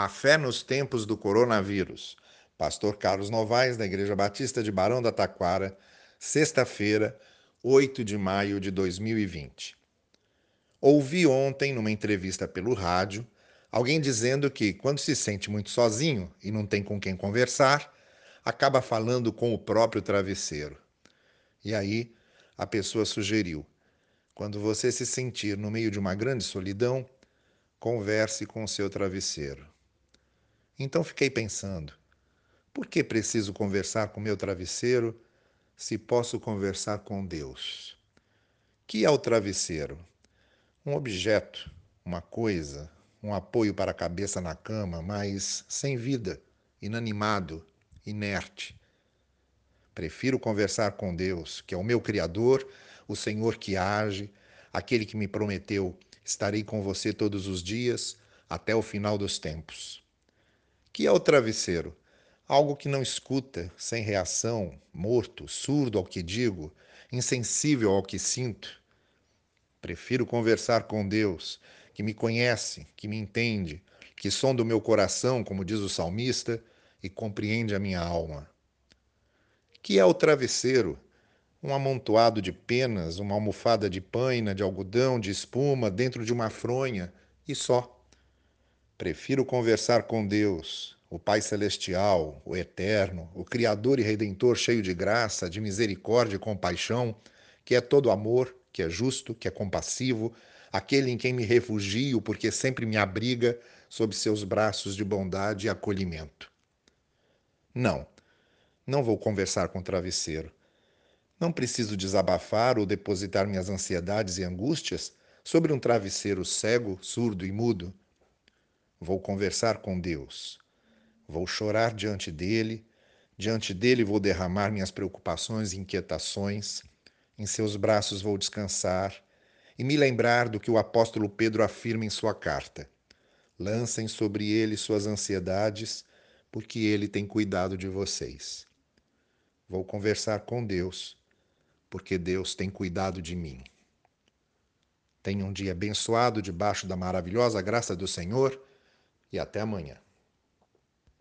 A fé nos tempos do coronavírus. Pastor Carlos Novaes, da Igreja Batista de Barão da Taquara, sexta-feira, 8 de maio de 2020. Ouvi ontem, numa entrevista pelo rádio, alguém dizendo que, quando se sente muito sozinho e não tem com quem conversar, acaba falando com o próprio travesseiro. E aí, a pessoa sugeriu: quando você se sentir no meio de uma grande solidão, converse com o seu travesseiro. Então fiquei pensando: por que preciso conversar com meu travesseiro se posso conversar com Deus? Que é o travesseiro? Um objeto, uma coisa, um apoio para a cabeça na cama, mas sem vida, inanimado, inerte. Prefiro conversar com Deus, que é o meu Criador, o Senhor que age, aquele que me prometeu: estarei com você todos os dias até o final dos tempos que é o travesseiro? Algo que não escuta, sem reação, morto, surdo ao que digo, insensível ao que sinto. Prefiro conversar com Deus, que me conhece, que me entende, que sonda o meu coração, como diz o salmista, e compreende a minha alma. Que é o travesseiro? Um amontoado de penas, uma almofada de paina, de algodão, de espuma, dentro de uma fronha, e só. Prefiro conversar com Deus, o Pai Celestial, o Eterno, o Criador e Redentor cheio de graça, de misericórdia e compaixão, que é todo amor, que é justo, que é compassivo, aquele em quem me refugio porque sempre me abriga sob seus braços de bondade e acolhimento. Não, não vou conversar com o travesseiro. Não preciso desabafar ou depositar minhas ansiedades e angústias sobre um travesseiro cego, surdo e mudo Vou conversar com Deus. Vou chorar diante dele. Diante dele vou derramar minhas preocupações e inquietações. Em seus braços vou descansar e me lembrar do que o apóstolo Pedro afirma em sua carta: Lancem sobre ele suas ansiedades, porque ele tem cuidado de vocês. Vou conversar com Deus, porque Deus tem cuidado de mim. Tenha um dia abençoado debaixo da maravilhosa graça do Senhor e até amanhã.